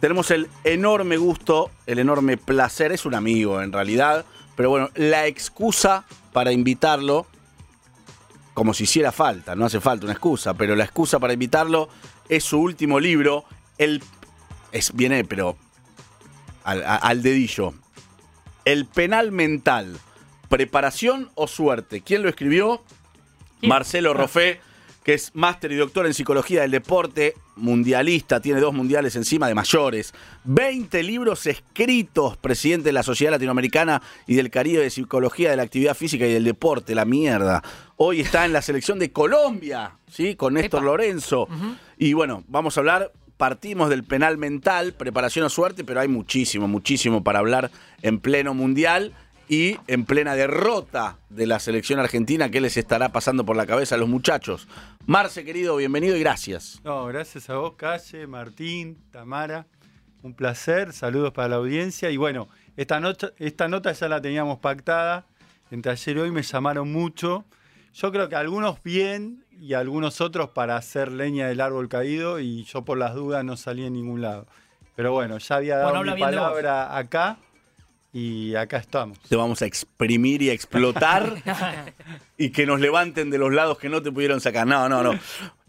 Tenemos el enorme gusto, el enorme placer, es un amigo en realidad, pero bueno, la excusa para invitarlo, como si hiciera falta, no hace falta una excusa, pero la excusa para invitarlo es su último libro, el es, viene, pero al, al dedillo. El penal mental. ¿Preparación o suerte? ¿Quién lo escribió? ¿Quién? Marcelo Ah. Que es máster y doctor en psicología del deporte, mundialista, tiene dos mundiales encima de mayores, 20 libros escritos, presidente de la Sociedad Latinoamericana y del Caribe de Psicología de la Actividad Física y del Deporte, la mierda. Hoy está en la selección de Colombia, ¿sí? Con Néstor Epa. Lorenzo. Y bueno, vamos a hablar, partimos del penal mental, preparación o suerte, pero hay muchísimo, muchísimo para hablar en pleno mundial y en plena derrota de la selección argentina. ¿Qué les estará pasando por la cabeza a los muchachos? Marce, querido, bienvenido y gracias. No, gracias a vos, Calle, Martín, Tamara. Un placer, saludos para la audiencia. Y bueno, esta nota, esta nota ya la teníamos pactada. Entre ayer y hoy me llamaron mucho. Yo creo que algunos bien y algunos otros para hacer leña del árbol caído y yo por las dudas no salí en ningún lado. Pero bueno, ya había dado Bueno, mi palabra acá y acá estamos. Te vamos a exprimir y a explotar y que nos levanten de los lados que no te pudieron sacar. No, no, no.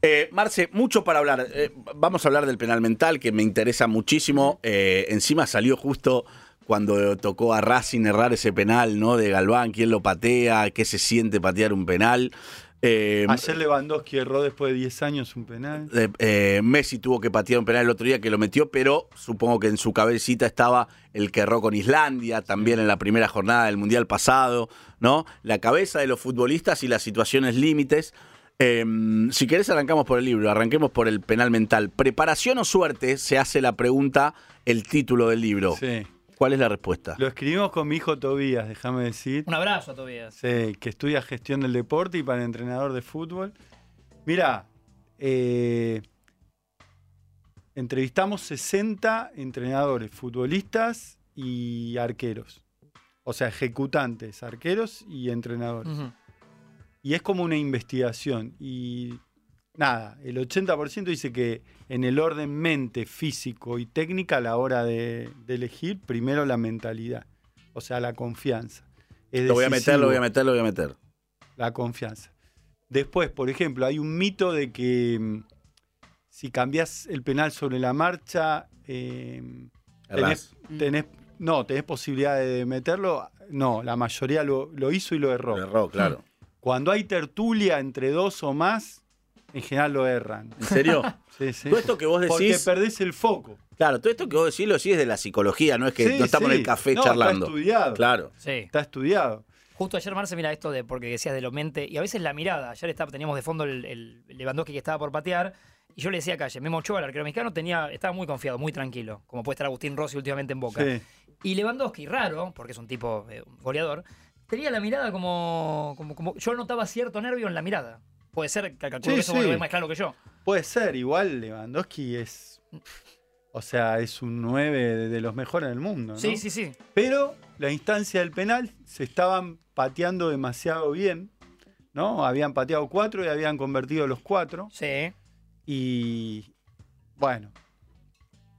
Eh, Marce, mucho para hablar. Eh, vamos a hablar del penal mental, que me interesa muchísimo. Eh, encima salió justo cuando tocó a Racing errar ese penal, ¿no? De Galván, quién lo patea, qué se siente patear un penal. Eh, Ayer Lewandowski erró después de 10 años un penal. eh, eh, Messi tuvo que patear un penal el otro día que lo metió, pero supongo que en su cabecita estaba el que erró con Islandia, también en la primera jornada del Mundial pasado, ¿no? La cabeza de los futbolistas y las situaciones límites. Eh, si querés arrancamos por el libro, arranquemos por el penal mental. ¿Preparación o suerte? Se hace la pregunta, el título del libro. Sí. ¿Cuál es la respuesta? Lo escribimos con mi hijo Tobías, déjame decir. Un abrazo a Tobías. Sí, que estudia gestión del deporte y para entrenador de fútbol. Mira, eh, entrevistamos 60 entrenadores, futbolistas y arqueros. O sea, ejecutantes, arqueros y entrenadores. Y es como una investigación. Y nada, el 80% dice que en el orden mente, físico y técnica a la hora de, de elegir, primero la mentalidad. O sea, la confianza. Es Lo voy a meter, lo voy a meter, lo voy a meter. la confianza. Después, por ejemplo, hay un mito de que mm, si cambias el penal sobre la marcha, eh, Errás. tenés, tenés- no, tenés posibilidad de meterlo. No, la mayoría lo, lo hizo y lo erró. Lo erró, claro. Cuando hay tertulia entre dos o más, en general lo erran. ¿En serio? Sí, sí. Todo esto que vos Porque decís, perdés el foco. claro, todo esto que vos decís lo decís de la psicología, no es que Sí, no estamos sí. en el café No, charlando. Está estudiado. Claro. Sí. Está estudiado. Justo ayer, Marce, mira esto de porque decías de lo mente y a veces la mirada. Ayer estaba, teníamos de fondo el, el Lewandowski que estaba por patear y yo le decía a Calle, Memo Ochoa, el arquero mexicano, tenía, estaba muy confiado, muy tranquilo, como puede estar Agustín Rossi últimamente en Boca. Sí. Y Lewandowski, raro, porque es un tipo eh, goleador, tenía la mirada como, como, como- Yo notaba cierto nervio en la mirada. Puede ser, que calculo Sí, que eso sí. lo más claro que yo. Puede ser, igual Lewandowski es. O sea, es un 9 de, de los mejores del mundo. ¿no? Sí, sí, sí. Pero la instancia del penal se estaban pateando demasiado bien, ¿no? Habían pateado cuatro y habían convertido los cuatro. Sí. Y bueno,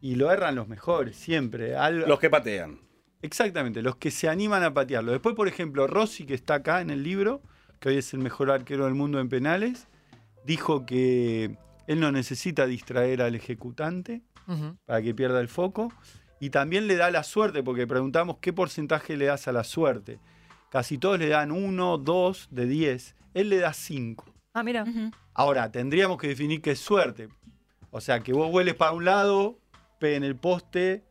y lo erran los mejores, siempre. Al- Los que patean. Exactamente, los que se animan a patearlo. Después, por ejemplo, Rossi, que está acá en el libro, que hoy es el mejor arquero del mundo en penales, dijo que él no necesita distraer al ejecutante para que pierda el foco. Y también le da la suerte, porque preguntamos qué porcentaje le das a la suerte. Casi todos le dan uno, dos de 10. Él le da 5. Ah, mira. Ahora, tendríamos que definir qué es suerte. O sea, que vos vueles para un lado, pegue en el poste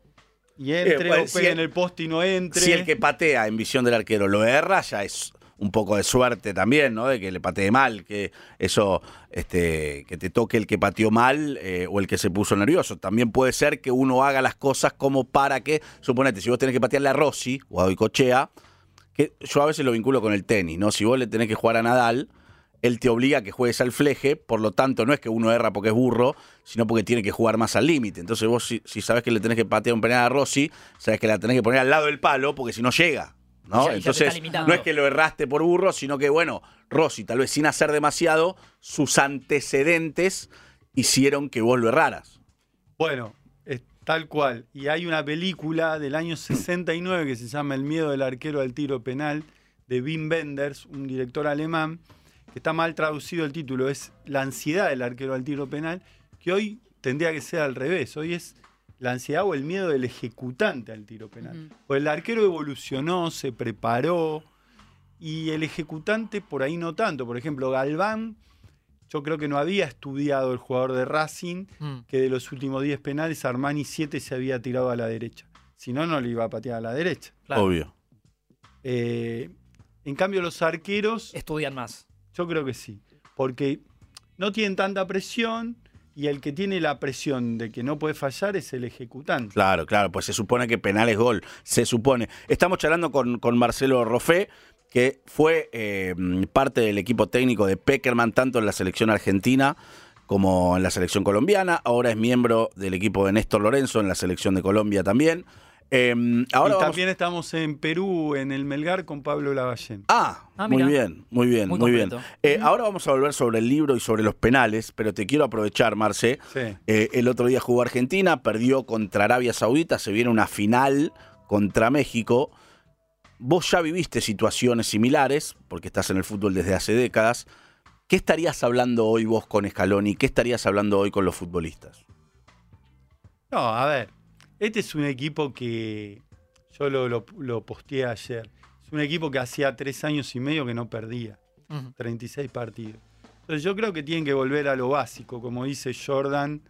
y entre, pues, o pegue en el poste y no entre. Si el que patea en visión del arquero lo erra, ya es un poco de suerte también, ¿no? De que le patee mal, que eso, este, que te toque el que pateó mal eh, o el que se puso nervioso. También puede ser que uno haga las cosas como para que, suponete, si vos tenés que patearle a Rossi o a Goicochea, que yo a veces lo vinculo con el tenis, ¿no? Si vos le tenés que jugar a Nadal, él te obliga a que juegues al fleje, por lo tanto no es que uno erra porque es burro, sino porque tiene que jugar más al límite. Entonces vos si, si sabes que le tenés que patear un penal a Rossi, sabes que la tenés que poner al lado del palo porque si no llega. ¿No? Ya- Entonces no es que lo erraste por burro, sino que bueno, Rossi tal vez sin hacer demasiado, sus antecedentes hicieron que vos lo erraras. Bueno, es- Tal cual. Y hay una película del año 69 que se llama El miedo del arquero al tiro penal de Wim Wenders, un director alemán, que está mal traducido el título, es La ansiedad del arquero al tiro penal, que hoy tendría que ser al revés. Hoy es la ansiedad o el miedo del ejecutante al tiro penal. Ujú. Pues el arquero evolucionó, se preparó y el ejecutante por ahí no tanto. Por ejemplo, Galván, yo creo que no había estudiado el jugador de Racing Mm. que de los últimos 10 penales Armani 7 se había tirado a la derecha. Si no, no le iba a patear a la derecha. Claro. Obvio. Eh, en cambio, los arqueros, Estudian más. yo creo que sí. Porque no tienen tanta presión y el que tiene la presión de que no puede fallar es el ejecutante. Claro, claro, pues se supone que penal es gol, se supone. Estamos charlando con, Marcelo Roffé, que fue eh, parte del equipo técnico de Peckerman, tanto en la selección argentina como en la selección colombiana. Ahora es miembro del equipo de Néstor Lorenzo en la selección de Colombia también. Eh, ahora y vamos- también estamos en Perú, en el Melgar, con Pablo Lavallén. Ah, Ah, muy bien, muy bien, Muy muy, bien. Eh, ahora vamos a volver sobre el libro y sobre los penales, pero te quiero aprovechar, Marce. Sí. Eh, el otro día jugó Argentina, perdió contra Arabia Saudita, se viene una final contra México. Vos ya viviste situaciones similares, porque estás en el fútbol desde hace décadas. ¿Qué estarías hablando hoy vos con Scaloni? ¿Qué estarías hablando hoy con los futbolistas? No, a ver, este es un equipo que yo lo, lo, lo posteé ayer. Es un equipo que hacía tres años y medio que no perdía. Ujú. 36 partidos. Entonces yo creo que tienen que volver a lo básico, como dice Jordan.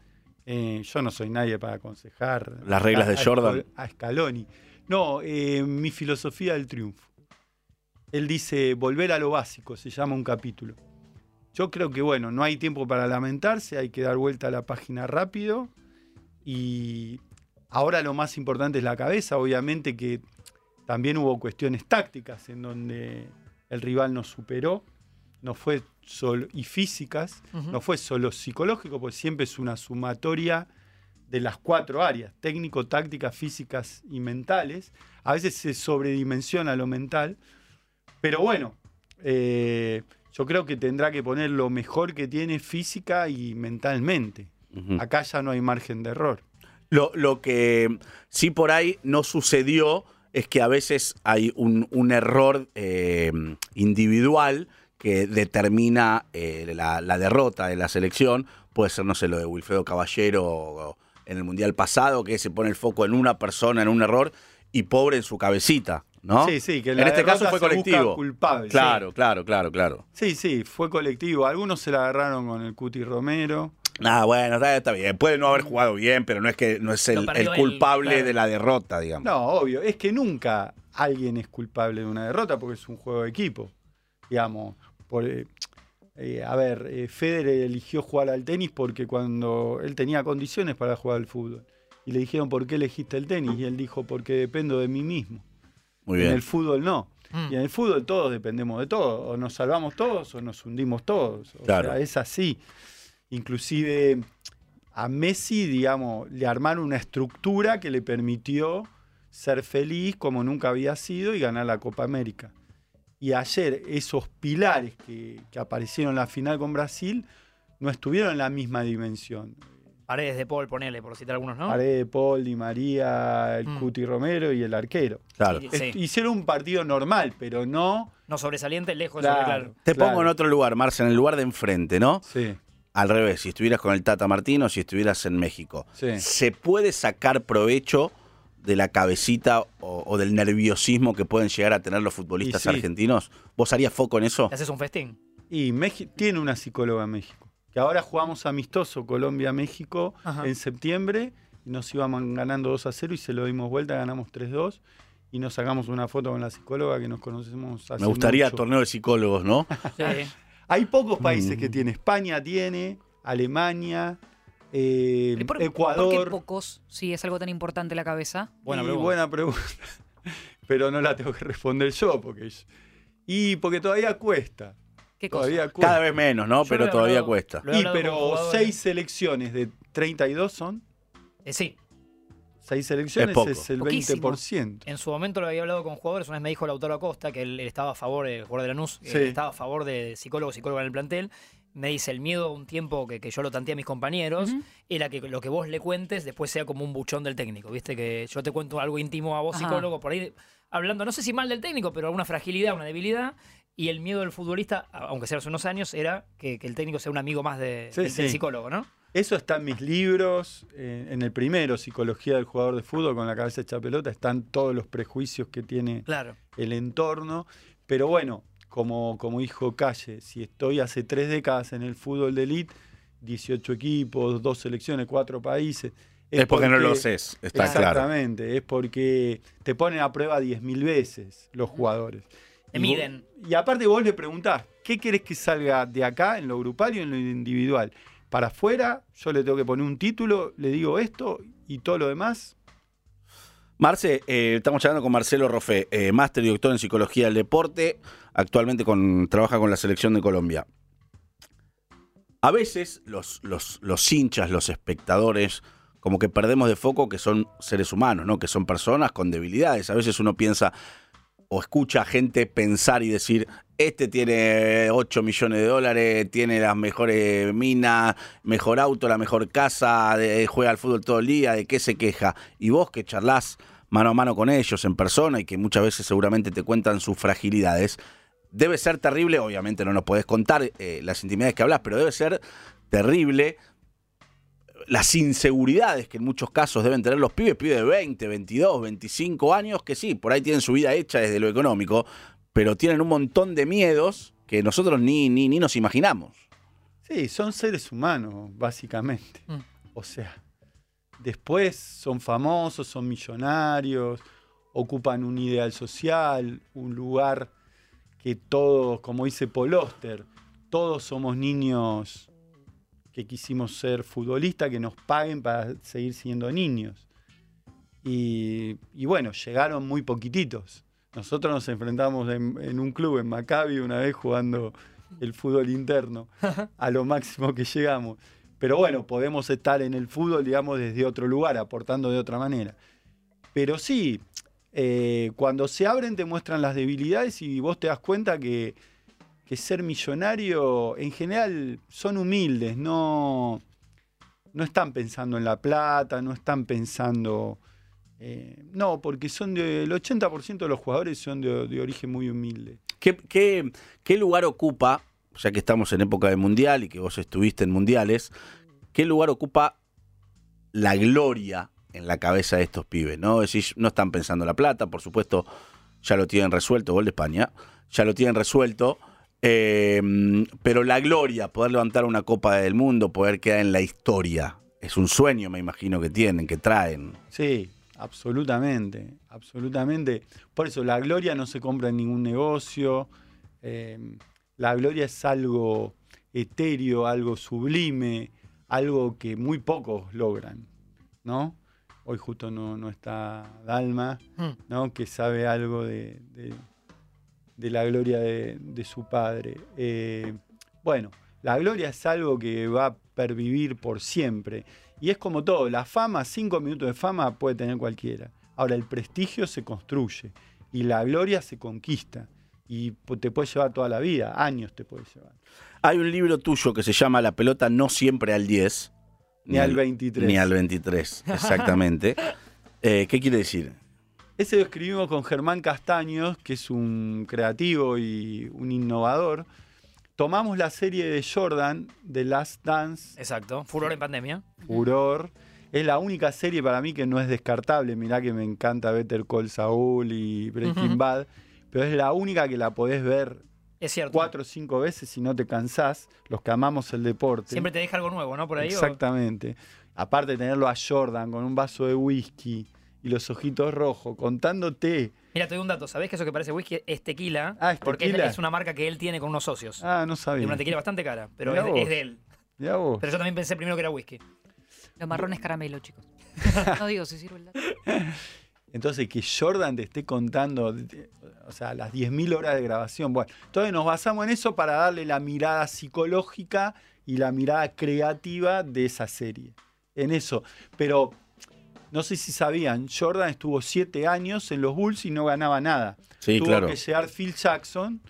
eh, yo no soy nadie para aconsejar Las reglas de a- a Jordan. A Scaloni. No, eh, mi filosofía del triunfo. Él dice volver a lo básico, se llama un capítulo. Yo creo que bueno, no hay tiempo para lamentarse, hay que dar vuelta a la página rápido y ahora lo más importante es la cabeza, obviamente que también hubo cuestiones tácticas en donde el rival nos superó, no fue solo y físicas, no fue solo psicológico, pues siempre es una sumatoria de las cuatro áreas, técnico, tácticas, físicas y mentales. A veces se sobredimensiona lo mental, pero bueno, eh, yo creo que tendrá que poner lo mejor que tiene física y mentalmente. Acá ya no hay margen de error. Lo, lo que sí por ahí no sucedió es que a veces hay un, un error eh, individual que determina eh, la, la derrota de la selección. Puede ser, no sé, lo de Wilfredo Caballero o- o en el Mundial pasado, que se pone el foco en una persona, en un error, y pobre en su cabecita, ¿no? Sí, sí, que En este caso fue colectivo. culpable. Claro, claro, claro, claro. Sí, sí, fue colectivo. Algunos se la agarraron con el Cuti Romero. Ah, bueno, está, está bien. Puede no haber jugado bien, pero no es que no es el, culpable claro. de la derrota, digamos. No, obvio. Es que nunca alguien es culpable de una derrota porque es un juego de equipo. Digamos, por, eh, eh, a ver, eh, Federer eligió jugar al tenis porque cuando él tenía condiciones para jugar al fútbol. Y le dijeron, ¿por qué elegiste el tenis? Y él dijo, porque dependo de mí mismo. Muy En bien. el fútbol no. Mm. Y en el fútbol todos dependemos de todos. O nos salvamos todos o nos hundimos todos. O Claro. sea, es así. Inclusive a Messi, digamos, le armaron una estructura que le permitió ser feliz como nunca había sido y ganar la Copa América. Y ayer esos pilares que, que aparecieron en la final con Brasil no estuvieron en la misma dimensión. Paredes de Paul, ponele, por citar algunos, ¿no? Paredes de Paul, Di María, el Mm. Cuti Romero y el arquero. Claro. Sí, Est- sí. Hicieron un partido normal, pero no No sobresaliente, lejos de Claro. claro. Te Claro. pongo en otro lugar, Marce, en el lugar de enfrente, ¿no? Sí, Al revés, si estuvieras con el Tata Martino, si estuvieras en México. sí. ¿Se puede sacar provecho de la cabecita o, o del nerviosismo que pueden llegar a tener los futbolistas sí. argentinos? ¿Vos harías foco en eso? ¿Te haces un festín? Y México tiene una psicóloga en México. Que ahora jugamos amistoso Colombia-México en septiembre. Y nos íbamos ganando 2 a 0 y se lo dimos vuelta, ganamos 3-2. Y nos sacamos una foto con la psicóloga que nos conocemos hace Me gustaría mucho. torneo de psicólogos, ¿no? Sí. Hay pocos países Mm. que tiene. España tiene, Alemania, eh, ¿Y por- Ecuador. ¿Por qué pocos? Si es algo tan importante la cabeza. Buena pregunta. buena pregunta. Pero no la tengo que responder yo. porque yo- Y porque todavía cuesta. ¿Qué cosa? Todavía cuesta. Cada vez menos, ¿no? Yo Pero todavía hablado- cuesta. Y pero seis selecciones de 32 son. Eh, sí, Seis selecciones Es poco. es, el Poquísimo. 20%. en su momento lo había hablado con jugadores. Una vez me dijo Lautaro Acosta que él, él estaba a favor, el jugador de Lanús, eh, Sí. estaba a favor de psicólogo, psicóloga en el plantel. me dice, el miedo un tiempo que, que yo lo tanteé a mis compañeros, era que lo que vos le cuentes después sea como un buchón del técnico, ¿viste? Que yo te cuento algo íntimo a vos, Ajá. psicólogo, por ahí hablando, no sé si mal del técnico, pero alguna fragilidad, una debilidad. Y el miedo del futbolista, aunque sea hace unos años, era que, que el técnico sea un amigo más de, Sí, del, del sí. psicólogo, ¿no? Eso está en mis libros, eh, en el primero, Psicología del jugador de fútbol con la cabeza hecha pelota, están todos los prejuicios que tiene Claro. el entorno. Pero bueno, como, como dijo Calle, si estoy hace tres décadas en el fútbol de elite, 18 equipos, dos selecciones, cuatro países. Es porque no lo sé, está claro. Exactamente, es porque te ponen a prueba 10.000 veces los jugadores. Te Y vos- miden. y aparte vos le preguntás, ¿qué querés que salga de acá en lo grupal y en lo individual? Para afuera, yo le tengo que poner un título, le digo esto y todo lo demás. Marce, eh, estamos hablando con Marcelo Rofé, eh, máster y doctor en psicología del deporte, actualmente trabaja con la selección de Colombia. A veces los, los, los hinchas, los espectadores, como que perdemos de foco que son seres humanos, ¿no? que son personas con debilidades. A veces uno piensa o escucha a gente pensar y decir, este tiene 8 millones de dólares, tiene las mejores minas, mejor auto, la mejor casa, juega al fútbol todo el día, ¿de qué se queja? Y vos que charlas mano a mano con ellos en persona y que muchas veces seguramente te cuentan sus fragilidades, debe ser terrible, obviamente no nos podés contar eh, las intimidades que hablas, pero debe ser terrible las inseguridades que en muchos casos deben tener los pibes, pibes de 20, 22, 25 años, que sí, por ahí tienen su vida hecha desde lo económico, pero tienen un montón de miedos que nosotros ni, ni, ni nos imaginamos. Sí, son seres humanos, básicamente. Mm. O sea, después son famosos, son millonarios, ocupan un ideal social, un lugar que todos, como dice Paul Oster, todos somos niños que quisimos ser futbolistas, que nos paguen para seguir siendo niños. Y, y bueno, llegaron muy poquititos. Nosotros nos enfrentamos en, en un club en Maccabi una vez jugando el fútbol interno, a lo máximo que llegamos. Pero bueno, podemos estar en el fútbol, digamos, desde otro lugar, aportando de otra manera. Pero sí, eh, cuando se abren te muestran las debilidades y vos te das cuenta que, que ser millonario en general son humildes, no, no están pensando en la plata, no están pensando... eh, no, porque son de, el 80% de los jugadores son de, de origen muy humilde. ¿Qué, qué, qué lugar ocupa, ya que estamos en época de mundial y que vos estuviste en mundiales, qué lugar ocupa la gloria en la cabeza de estos pibes? ¿no? Decís, no están pensando en la plata, por supuesto, ya lo tienen resuelto, gol de España, ya lo tienen resuelto. eh, pero la gloria, poder levantar una Copa del Mundo, poder quedar en la historia, es un sueño, me imagino, que tienen, que traen. Sí, absolutamente, absolutamente. Por eso la gloria no se compra en ningún negocio. eh, la gloria es algo etéreo, algo sublime, algo que muy pocos logran, ¿no? Hoy justo no, no está Dalma, Mm. ¿no? Que sabe algo de, de- de la gloria de, de su padre. Eh, bueno, la gloria es algo que va a pervivir por siempre. Y es como todo, la fama, cinco minutos de fama puede tener cualquiera. Ahora, el prestigio se construye y la gloria se conquista. Y te puede llevar toda la vida, años te puede llevar. Hay un libro tuyo que se llama La pelota no siempre al 10. Ni al 23. Ni al 23, exactamente. Eh, ¿Qué quiere decir? Ese lo escribimos con Germán Castaños, que es un creativo y un innovador. Tomamos la serie de Jordan, The Last Dance, Exacto. Furor en pandemia. Furor. Es la única serie para mí que no es descartable. Mirá que me encanta Better Call Saul y Breaking. Bad. Pero es la única que la podés ver Es cierto. cuatro o cinco veces si no te cansás. Los que amamos el deporte. Siempre te deja algo nuevo, ¿no? Por ahí. o- Exactamente. Aparte de tenerlo a Jordan con un vaso de whisky y los ojitos rojos, contándote. Mira, te doy un dato. ¿Sabés que eso que parece whisky es tequila? Ah, es Porque es- tequila. Es, una marca que él tiene con unos socios. Ah, no Es sabía. una tequila bastante cara, pero Mirá es de, vos. es de él. Mirá vos. Pero yo también pensé primero que era whisky. Lo marrón es caramelo, chicos. No digo si sirve el dato. Entonces, que Jordan te esté contando, o sea, las 10.000 horas de grabación. Bueno, entonces nos basamos en eso para darle la mirada psicológica y la mirada creativa de esa serie. En eso. Pero no sé si sabían, Jordan estuvo siete años en los Bulls y no ganaba nada. Sí, Tuvo claro. que llegar Phil Jackson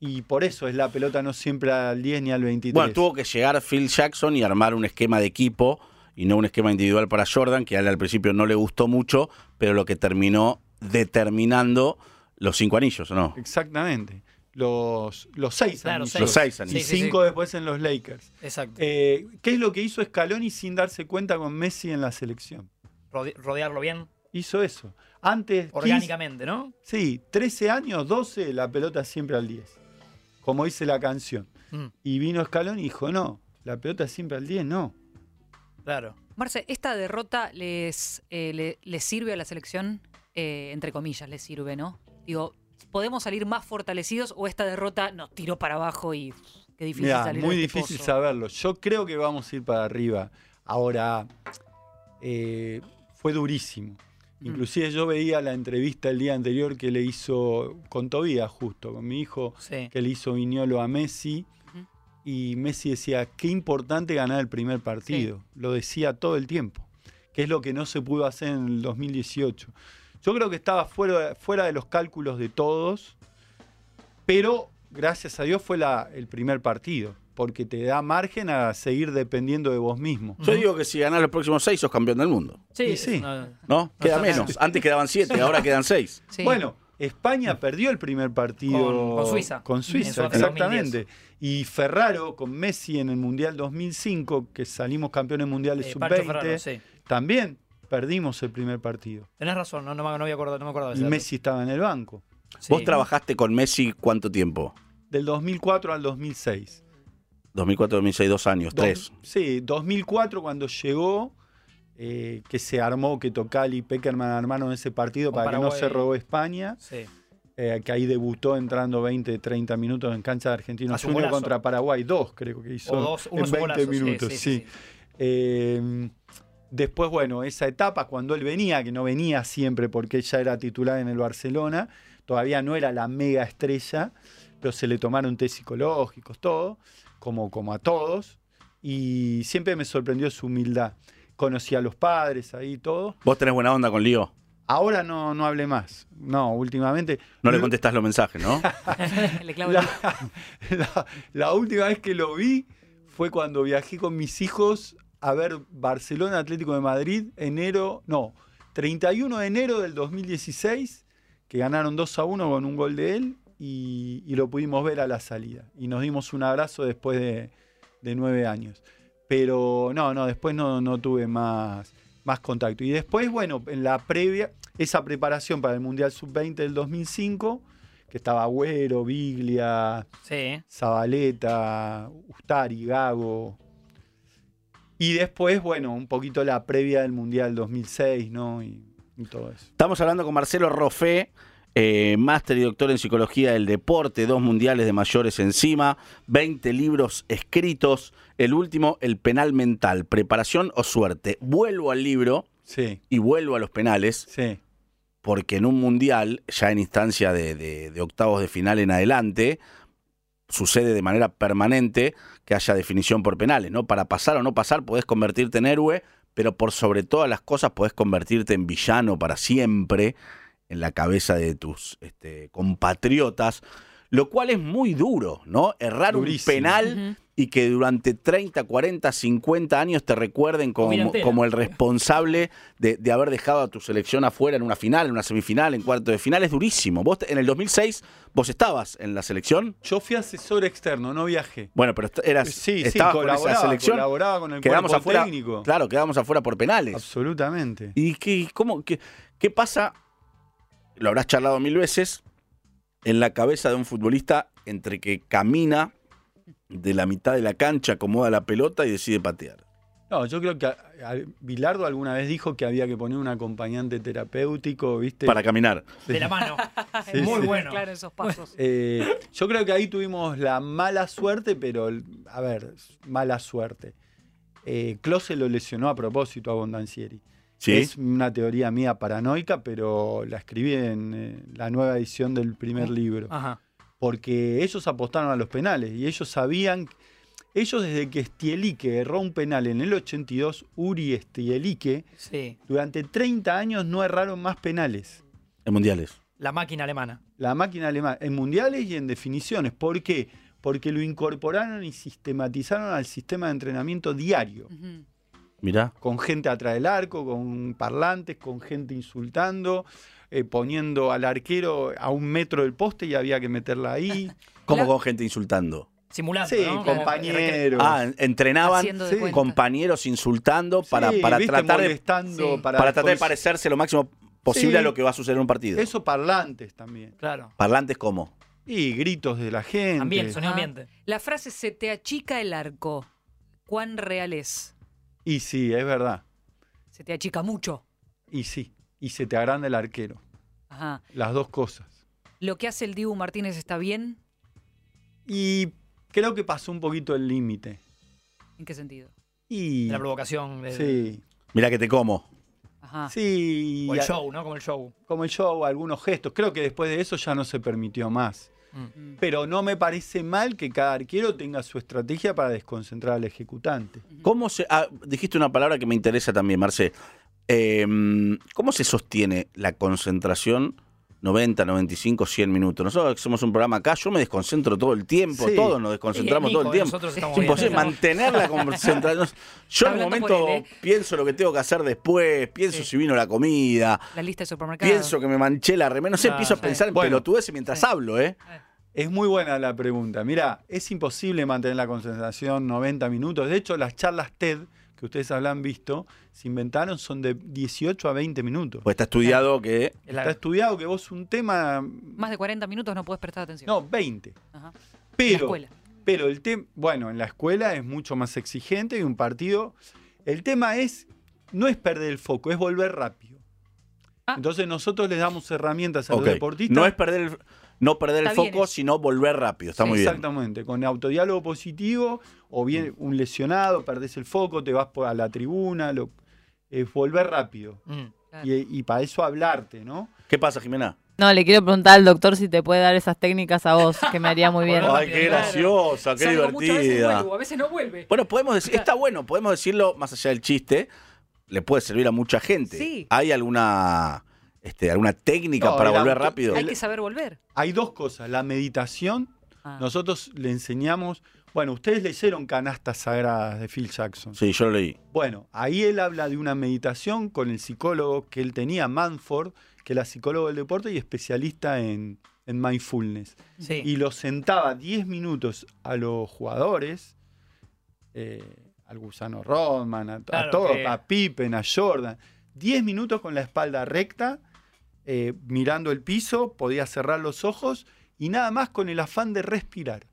y por eso es la pelota no siempre al 10 ni al 23. Bueno, tuvo que llegar Phil Jackson y armar un esquema de equipo y no un esquema individual para Jordan, que a él al principio no le gustó mucho, pero lo que terminó determinando los cinco anillos, ¿o no? Exactamente. Los, los seis Claro, anillos. seis. Los seis Y anillos. Sí, sí, cinco sí. después en los Lakers. Exacto. Eh, ¿Qué es lo que hizo Scaloni sin darse cuenta con Messi en la selección? Rode- rodearlo bien, Hizo eso. Antes, 15 orgánicamente, ¿no? sí, 13 años, 12, la pelota siempre al 10. Como dice la canción. Mm, Y vino Scaloni y dijo, no, la pelota siempre al 10, no. claro. Marce, ¿esta derrota les, eh, le, les sirve a la selección? Eh, entre comillas, les sirve, ¿no? Digo, ¿podemos salir más fortalecidos o esta derrota nos tiró para abajo y qué difícil Mirá, salir muy de este difícil pozo? saberlo. Yo creo que vamos a ir para arriba. Ahora, eh, fue durísimo. Mm. Inclusive yo veía la entrevista el día anterior que le hizo con Tobías justo, con mi hijo, Sí. que le hizo Viñolo a Messi. Y Messi decía, qué importante ganar el primer partido. Lo decía todo el tiempo, que es lo que no se pudo hacer en el 2018. Yo creo que estaba fuera, fuera de los cálculos de todos, pero gracias a Dios fue la- el primer partido, porque te da margen a seguir dependiendo de vos mismo. Yo digo que si ganás los próximos seis, sos campeón del mundo. Sí, sí. no- ¿No? Queda menos. Antes quedaban siete, ahora quedan seis. Sí. Bueno, España perdió el primer partido Con- con Suiza. Con Suiza, exactamente. Y Ferraro con Messi en el Mundial 2005, que salimos campeones mundiales eh, Pancho sub-20, Ferraro, sí. también perdimos el primer partido. Tenés razón, no, no, me- no, había acordado, no me acordaba de Y. Messi estaba en el banco. Sí. ¿Vos trabajaste con Messi cuánto tiempo? Del 2004 al 2006. 2004, 2006, dos años, Dos- tres. Sí, 2004 cuando llegó, eh, que se armó, que Tocal y Peckerman armaron ese partido Con para que no se robó España. Sí. eh, que ahí debutó entrando 20, 30 minutos en cancha de Argentinos golazo. contra Paraguay, dos creo que hizo O dos, en es un 20 golazo, sí, minutos. sí, Sí, sí, sí. Eh, después, bueno, esa etapa cuando él venía, que no venía siempre porque ella era titular en el Barcelona, todavía no era la mega estrella, pero se le tomaron test psicológicos, todo, como, como a todos, y siempre me sorprendió su humildad. Conocí a los padres ahí, todo. ¿Vos tenés buena onda con Lío? Ahora no, no hablé más. No, últimamente. No le contestás los mensajes, ¿no? Le clavo el- la, la- la última vez que lo vi fue cuando viajé con mis hijos a ver Barcelona Atlético de Madrid, enero, no, 31 de enero del 2016, que ganaron 2 a 1 con un gol de él y, y lo pudimos ver a la salida. Y nos dimos un abrazo después de, de nueve años. Pero no, no, después no, no tuve más, más contacto. Y después, bueno, en la previa, esa preparación para el Mundial Sub-20 del 2005, que estaba Agüero, Biglia, Sí. Zabaleta, Ustari, Gago. Y después, bueno, un poquito la previa del Mundial 2006, ¿no? Y, y todo eso. Estamos hablando con Marcelo Roffé, eh, máster y doctor en psicología del deporte, dos mundiales de mayores encima, 20 libros escritos, el último, El penal mental, preparación o suerte. Vuelvo al libro Sí, y vuelvo a los penales, sí. porque en un mundial, ya en instancia de, de- de octavos de final en adelante, sucede de manera permanente que haya definición por penales, ¿no? Para pasar o no pasar podés convertirte en héroe, pero por sobre todas las cosas podés convertirte en villano para siempre en la cabeza de tus este, compatriotas, lo cual es muy duro, ¿no? Errar Durísimo. un penal y que durante 30, 40, 50 años te recuerden como, el responsable de, de haber dejado a tu selección afuera en una final, en una semifinal, en cuarto de final, es durísimo. Vos en el 2006, vos estabas en la selección. Yo fui asesor externo, no viajé. Bueno, pero eras, Sí, sí, estabas con esa colaboraba, selección. colaboraba con el Quedamos cuerpo afuera, técnico. claro, quedamos afuera por penales. Absolutamente. ¿Y qué, cómo, qué, qué pasa? Lo habrás charlado mil veces en la cabeza de un futbolista entre que camina de la mitad de la cancha, acomoda la pelota y decide patear. No, yo creo que a- a- Bilardo alguna vez dijo que había que poner un acompañante terapéutico, ¿viste? Para caminar. De la mano. Sí, Muy sí. bueno. Claro, esos pasos. Eh, yo creo que ahí tuvimos la mala suerte, pero, a ver, mala suerte. Eh, Klose lo lesionó a propósito a Bondancieri. ¿Sí? Es una teoría mía paranoica, pero la escribí en eh, la nueva edición del primer libro. Ajá. Porque ellos apostaron a los penales y ellos sabían. Ellos, desde que Stielique erró un penal en el 82, Uri Stielique, Sí. durante 30 años no erraron más penales. En mundiales. La máquina alemana. La máquina alemana, en mundiales y en definiciones. ¿Por qué? Porque lo incorporaron y sistematizaron al sistema de entrenamiento diario. Ujú. Mirá. Con gente atrás del arco, con parlantes, con gente insultando, eh, poniendo al arquero a un metro del poste y había que meterla ahí. Como La- con gente insultando. Simulando, Sí, compañeros. Ah, entrenaban sí, compañeros insultando para, Sí, para tratar de, para, para tratar de parecerse lo máximo posible Sí. a lo que va a suceder en un partido. Eso parlantes también. Claro. Parlantes como. Y gritos de la gente. Ambiente, sonido Ajá. ambiente. La frase se te achica el arco. ¿Cuán real es? Y sí, es verdad. Se te achica mucho. Y sí. Y se te agranda el arquero. Ajá. Las dos cosas. ¿Lo que hace el Dibu Martínez está bien? Y creo que pasó un poquito el límite. ¿En qué sentido? Y. La provocación. de- Sí. Mira que te como. Ajá. Sí. O el show, ¿no? Como el show. Como el show, algunos gestos. Creo que después de eso ya no se permitió más. Mm. Pero no me parece mal que cada arquero tenga su estrategia para desconcentrar al ejecutante. ¿Cómo se.? ah, dijiste una palabra que me interesa también, Marce. Eh, ¿Cómo se sostiene la concentración 90, 95, 100 minutos? Nosotros somos un programa acá, yo me desconcentro todo el tiempo, Sí. todos nos desconcentramos Nico, todo el tiempo. nosotros estamos Es bien. imposible mantener la concentración. Yo en un momento él, ¿eh? pienso lo que tengo que hacer después, pienso Sí. si vino la comida, La lista de supermercados. pienso que me manché la remera, no sé, Claro, empiezo a sí. pensar en Bueno. pelotudeces mientras Sí. hablo, ¿eh? Es muy buena la pregunta. Mira, es imposible mantener la concentración 90 minutos. De hecho, las charlas TED que ustedes habrán visto se inventaron son de 18 a 20 minutos. Pues está estudiado que Está estudiado que vos un tema. Más de 40 minutos no puedes prestar atención. No, 20. Ajá. En la Pero, escuela. pero el tema. Bueno, en la escuela es mucho más exigente y un partido. El tema es. No es perder el foco, es volver rápido. Ah. Entonces nosotros les damos herramientas a los deportistas. no es perder el, no perder el Está foco, sino volver rápido. Está Sí, muy bien. Exactamente, con autodiálogo positivo o bien un lesionado, perdés el foco, te vas a la tribuna, lo, es volver rápido. Mm. Claro. Y, y para eso hablarte, ¿no? ¿Qué pasa, Jimena? No, le quiero preguntar al doctor si te puede dar esas técnicas a vos, que me haría muy bien. Bueno, Ay, qué graciosa, qué Salgo veces divertida. vuelvo, a veces no vuelve. Bueno, podemos decir, está bueno, podemos decirlo más allá del chiste, le puede servir a mucha gente. Sí. ¿Hay alguna, este, alguna técnica No, para volver rápido? Hay que saber volver. Hay dos cosas, la meditación, Ah. nosotros le enseñamos, bueno, ustedes leyeron Canastas Sagradas de Phil Jackson. Sí, yo lo leí. Bueno, ahí él habla de una meditación con el psicólogo que él tenía, Manford, que era psicólogo del deporte y especialista en, en mindfulness. Sí. y los sentaba 10 minutos a los jugadores, eh, al gusano Rodman, a, a Claro, todos, que- a Pippen, a Jordan, 10 minutos con la espalda recta, eh, mirando el piso, podía cerrar los ojos y nada más con el afán de respirar.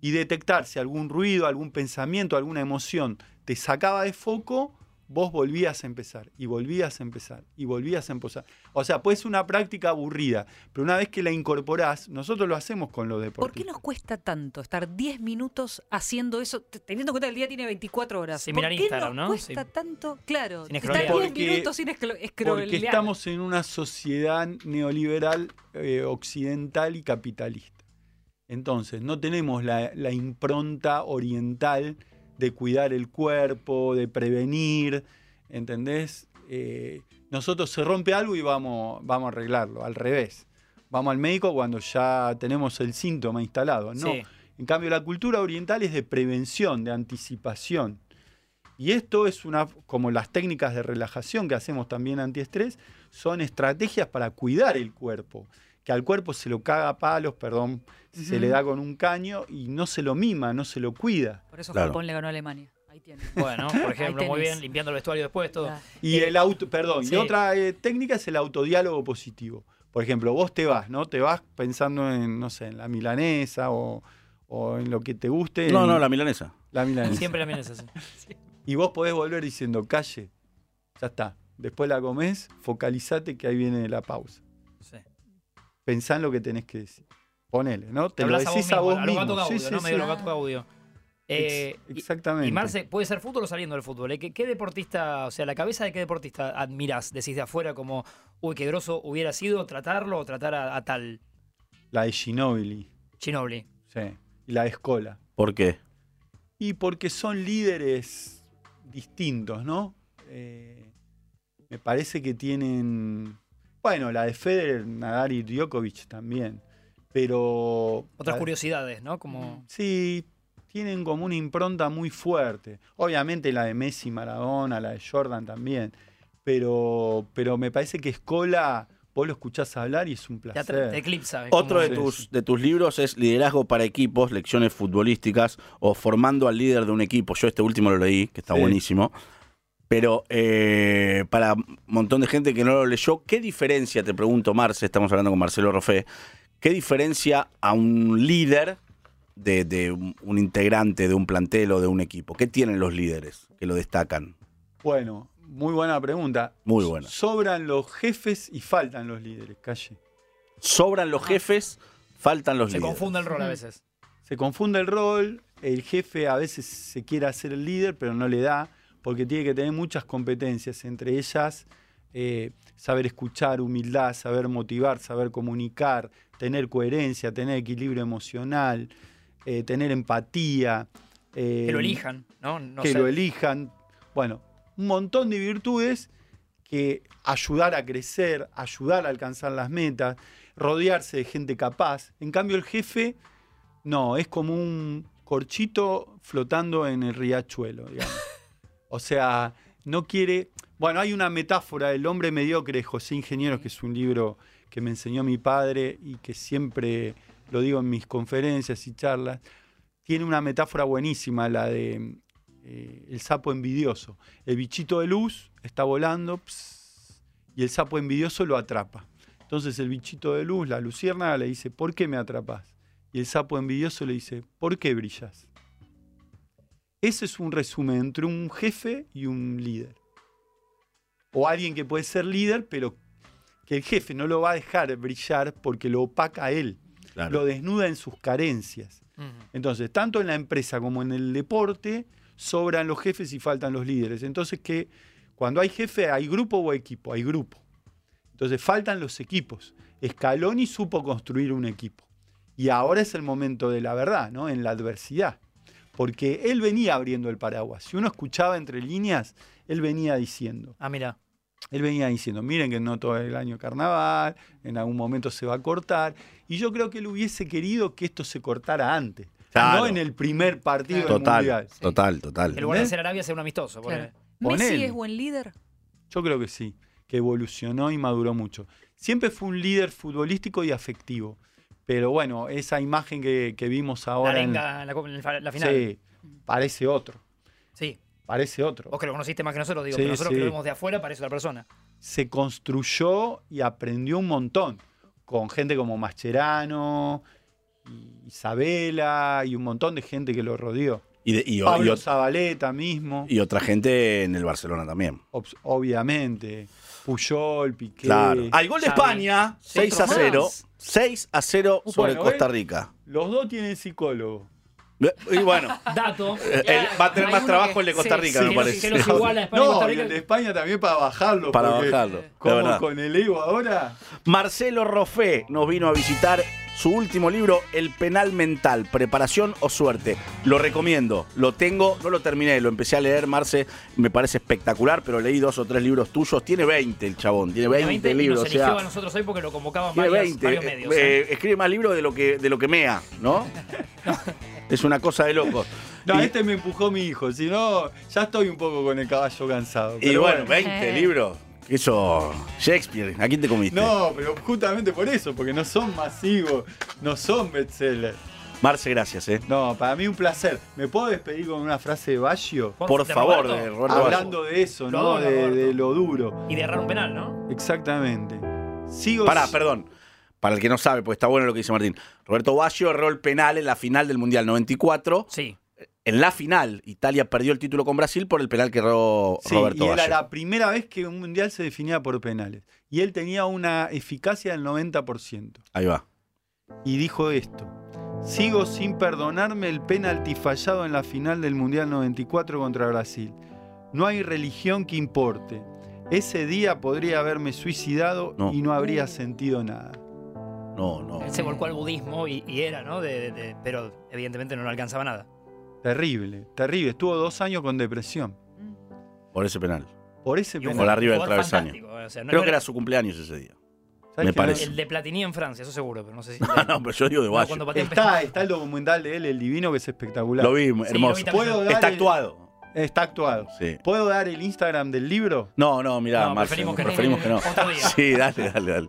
Y detectar si algún ruido, algún pensamiento, alguna emoción te sacaba de foco, vos volvías a empezar, y volvías a empezar, y volvías a empezar. O sea, puede ser una práctica aburrida, pero una vez que la incorporás, nosotros lo hacemos con los ¿Por deportistas. qué nos cuesta tanto estar 10 minutos haciendo eso, teniendo en cuenta que el día tiene 24 horas? Sin ¿Por mirar qué Instagram, nos ¿no? cuesta Sí. tanto? Claro, estar scrollear. 10 Porque- minutos sin Porque estamos en una sociedad neoliberal, eh, occidental y capitalista. Entonces, no tenemos la, la impronta oriental de cuidar el cuerpo, de prevenir, ¿entendés? Eh, nosotros se rompe algo y vamos, vamos a arreglarlo, al revés. Vamos al médico cuando ya tenemos el síntoma instalado. No, Sí. en cambio, la cultura oriental es de prevención, de anticipación. Y esto es una, como las técnicas de relajación que hacemos también antiestrés, son estrategias para cuidar el cuerpo. Que al cuerpo se lo caga a palos, perdón, se le da con un caño y no se lo mima, no se lo cuida. Por eso Claro. Japón le ganó a Alemania. Ahí tiene. Bueno, por ejemplo, muy bien, limpiando el vestuario después, todo. Claro. Y Eh, el auto, perdón, sí. y otra eh, técnica es el autodiálogo positivo. Por ejemplo, vos te vas, ¿no? Te vas pensando en, no sé, en la milanesa o, o en lo que te guste. No, en no, la milanesa. la milanesa. Siempre la milanesa, sí. Y vos podés volver diciendo, calle, ya está. Después la comés, focalizate que ahí viene la pausa. Sí. Pensá en lo que tenés que decir. Ponele, ¿no? Te, Te lo hablas decís a vos mismo, mismo. a Sí, Gaudio, sí, ¿no? sí. Medio. Eh, Ex- y- exactamente. Y Marce, puede ser fútbol o saliendo del fútbol. ¿eh? ¿Qué, qué deportista, o sea, la cabeza de qué deportista admirás? Decís de afuera como, uy, qué groso hubiera sido tratarlo o tratar a, a tal La de Ginobili, Ginobili. sí. Y la de Escola. ¿Por qué? Y porque son líderes distintos, ¿no? Eh, me parece que tienen. Bueno, la de Federer, Nadal y Djokovic también. Pero. Otras la- curiosidades, ¿no? Como. Sí, tienen como una impronta muy fuerte. Obviamente la de Messi, Maradona, la de Jordan también. Pero, pero me parece que Escola, vos lo escuchás hablar y es un placer. te eclipsa. Otro de tus, de tus libros es Liderazgo para equipos, lecciones futbolísticas o formando al líder de un equipo. Yo este último lo leí, que está Sí. buenísimo. Pero eh, para un montón de gente que no lo leyó, ¿qué diferencia, te pregunto, Marce, estamos hablando con Marcelo Rofé, qué diferencia a un líder de, de un, integrante de un plantel o de un equipo? ¿Qué tienen los líderes que lo destacan? Bueno, muy buena pregunta. Muy buena. Sobran los jefes y faltan los líderes, calle. Sobran los jefes, faltan los Se líderes. confunde el rol a veces. Se confunde el rol, el jefe a veces se quiere hacer el líder, pero no le da, porque tiene que tener muchas competencias, entre ellas eh, saber escuchar, humildad, saber motivar, saber comunicar, tener coherencia, tener equilibrio emocional, eh, tener empatía. eh, Que lo elijan, ¿no? No que sé. lo elijan. Bueno, un montón de virtudes que ayudar a crecer, ayudar a alcanzar las metas, rodearse de gente capaz. En cambio, el jefe, no, es como un corchito flotando en el riachuelo, digamos. O sea, no quiere. Bueno, hay una metáfora del hombre mediocre José Ingenieros, que es un libro que me enseñó mi padre y que siempre lo digo en mis conferencias y charlas. Tiene una metáfora buenísima, la de eh, el sapo envidioso. El bichito de luz está volando y el sapo envidioso lo atrapa. Entonces el bichito de luz, la luciérnaga, le dice, ¿por qué me atrapas? Y el sapo envidioso le dice, ¿por qué brillas? Ese es un resumen entre un jefe y un líder. O alguien que puede ser líder, pero que el jefe no lo va a dejar brillar porque lo opaca a él, Claro. lo desnuda en sus carencias. Entonces, tanto en la empresa como en el deporte, sobran los jefes y faltan los líderes. Entonces, que cuando hay jefe, hay grupo o equipo, hay grupo. Entonces, faltan los equipos. Scaloni supo construir un equipo. Y ahora es el momento de la verdad, ¿no? En la adversidad. Porque él venía abriendo el paraguas. Si uno escuchaba entre líneas, él venía diciendo, Ah, mira. él venía diciendo, miren que no todo el año carnaval, en algún momento se va a cortar. Y yo creo que él hubiese querido que esto se cortara antes. Claro. No en el primer partido del Total, Mundial. total, total. En lugar de ser Arabia, sea un amistoso. Claro. ¿Messi es buen líder? Yo creo que sí, que evolucionó y maduró mucho. Siempre fue un líder futbolístico y afectivo. Pero bueno, esa imagen que, que vimos La ahora en, arenga en la, la final. sí, parece otro. Sí. Parece otro. Vos que lo conociste más que nosotros, digo, Sí, pero nosotros sí. que lo vemos de afuera parece otra persona. Se construyó y aprendió un montón. Con gente como Mascherano, y Isabela y un montón de gente que lo rodeó. Y, de- y- y Pablo ot- Zabaleta mismo, y otra gente en el Barcelona también. obviamente. Puyol, Piqué. Claro. Al gol de Xavi. España, Sí, 6 a otro 0. más. 6 a 0 sobre Bueno, Costa ¿eh? Rica. Los dos tienen psicólogo. Y bueno, Dato. eh, él va a tener más trabajo que- el de Costa Rica, sí, me que los- parece. que los iguala a España y No, Costa y el de España también para bajarlo. Para bajarlo, Como con el ego ahora. Marcelo Rofé nos vino a visitar su último libro, El penal mental, preparación o suerte. Lo recomiendo, lo tengo, no lo terminé, lo empecé a leer, Marce, me parece espectacular, pero leí dos o tres libros tuyos. Tiene 20 el chabón, tiene 20, 20 y libros. nos o sea, eligió a nosotros hoy porque lo convocaban Tiene varias- 20. varios eh, medios. eh, ¿eh? escribe más libros de lo que de lo que mea, ¿no? es una cosa de locos. No, y, este me empujó mi hijo. Si no, ya estoy un poco con el caballo cansado. y pero bueno, 20 libros. Eso, Shakespeare, ¿a quién te comiste? No, pero justamente por eso, porque no son masivos, no son bestsellers. Marce, gracias, ¿eh? No, para mí un placer. ¿Me puedo despedir con una frase de Baggio? Por de favor, Roberto. de Roberto Hablando de eso, ¿no? de lo duro. Y de errar un penal, ¿no? Exactamente. Sigo. Pará, perdón. Para el que no sabe, pues está bueno lo que dice Martín. Roberto Baggio erró el penal en la final del Mundial 94. Sí. En la final, Italia perdió el título con Brasil por el penal que erró Sí, Roberto y era la primera vez que un mundial se definía por penales. Y él tenía una eficacia del 90%. Ahí va. Y dijo esto. Sigo sin perdonarme el penalti fallado en la final del Mundial 94 contra Brasil. No hay religión que importe. Ese día podría haberme suicidado No. y no habría sentido nada. No, no. Él se volcó al budismo y, y era, ¿no? De, de- de- pero evidentemente no le alcanzaba nada. Terrible, terrible. Estuvo dos años con depresión. Por ese penal. Por ese penal. Por arriba del travesaño. fantástico, o sea, no- Creo que era su cumpleaños ese día. ¿Sabes Me parece. El de Platini en Francia, eso seguro, pero no sé si. No, no, pero yo digo de Bayo. Está, está el documental de él, El Divino, que es espectacular. Lo vi, lo vi hermoso. también. ¿Puedo dar Está el- actuado. Está actuado. Sí. ¿Puedo dar el Instagram del libro? No, no, mirá, No, Marce, preferimos que no. preferimos que no. Otro día. Sí, dale, dale, dale.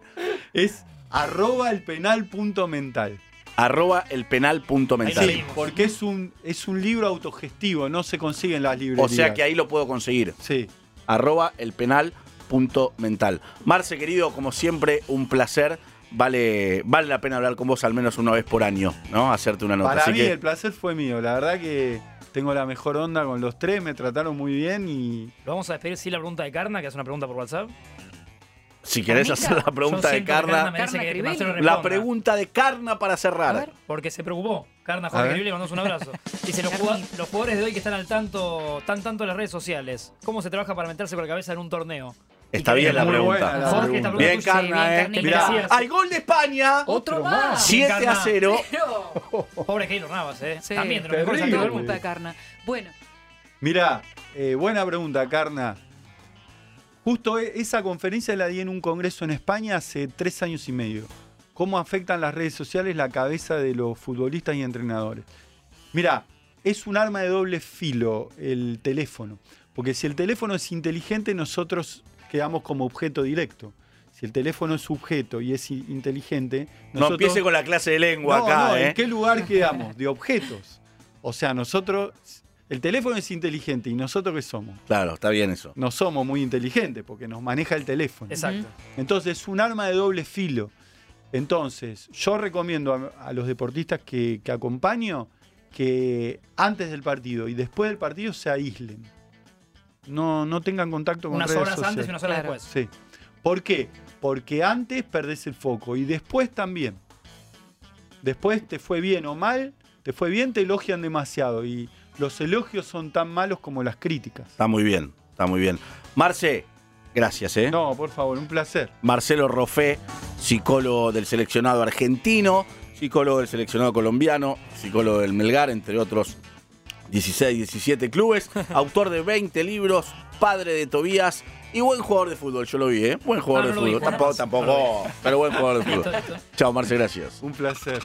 Es arroba el penal punto mental. Arroba el penal punto Ahí lo mental. leímos. Porque es un, es un libro autogestivo, no se consigue en las O librerías. sea que ahí lo puedo conseguir. Sí. Arroba el penal punto mental. Marce, querido, como siempre, un placer. Vale, vale la pena hablar con vos al menos una vez por año, ¿no? Hacerte una nota. Para Así mí que, el placer fue mío. La verdad que tengo la mejor onda con los tres, me trataron muy bien y Lo vamos a despedir sin la pregunta de Carna, que hace una pregunta por WhatsApp. Si querés hacer la pregunta de Carna, merece Carna que la pregunta de Carna para A cerrar. ver. Porque se preocupó. Carna Jorge. Crivelli, le mandamos un abrazo. Dice, los, jugad- los jugadores de hoy que están al tanto, están tanto en las redes sociales, ¿cómo se trabaja para meterse con la cabeza en un torneo? Está bien la pregunta. buena la Jorge, pregunta. Bien, Carna, ¿eh? Mirá, Gracias. hay gol de España. Otro más. 7 a Carna. 0. Pobre Keylor Navas, ¿eh? Sí, También de mundo. de Carna. Bueno, Mirá, eh, buena pregunta, Carna. Justo e- esa conferencia la di en un congreso en España hace tres años y medio. ¿Cómo afectan las redes sociales la cabeza de los futbolistas y entrenadores? Mirá, es un arma de doble filo el teléfono. Porque si el teléfono es inteligente, nosotros quedamos como objeto directo. Si el teléfono es sujeto y es inteligente, No empiece con la clase de lengua No, acá, no, ¿eh? ¿en qué lugar quedamos? De objetos. O sea, nosotros, el teléfono es inteligente y nosotros qué somos? Claro, está bien eso. No somos muy inteligentes porque nos maneja el teléfono. Exacto. Entonces, es un arma de doble filo. Entonces, yo recomiendo a, a los deportistas que, que acompaño que antes del partido y después del partido se aíslen. No, no tengan contacto con Unas redes horas sociales. antes y unas horas Claro. después. Sí. ¿Por qué? Porque antes perdés el foco y después también. Después te fue bien o mal, te fue bien, te elogian demasiado y los elogios son tan malos como las críticas. Está muy bien, está muy bien. Marce, gracias, ¿eh? No, por favor, un placer. Marcelo Rofé, psicólogo del seleccionado argentino, psicólogo del seleccionado colombiano, psicólogo del Melgar, entre otros 16, 17 clubes, autor de 20 libros, padre de Tobías y buen jugador de fútbol. Yo lo vi, ¿eh? Buen jugador Ah, de no fútbol. Tampoco, tampoco, pero buen jugador de fútbol. Chao, Marce, gracias. Un placer.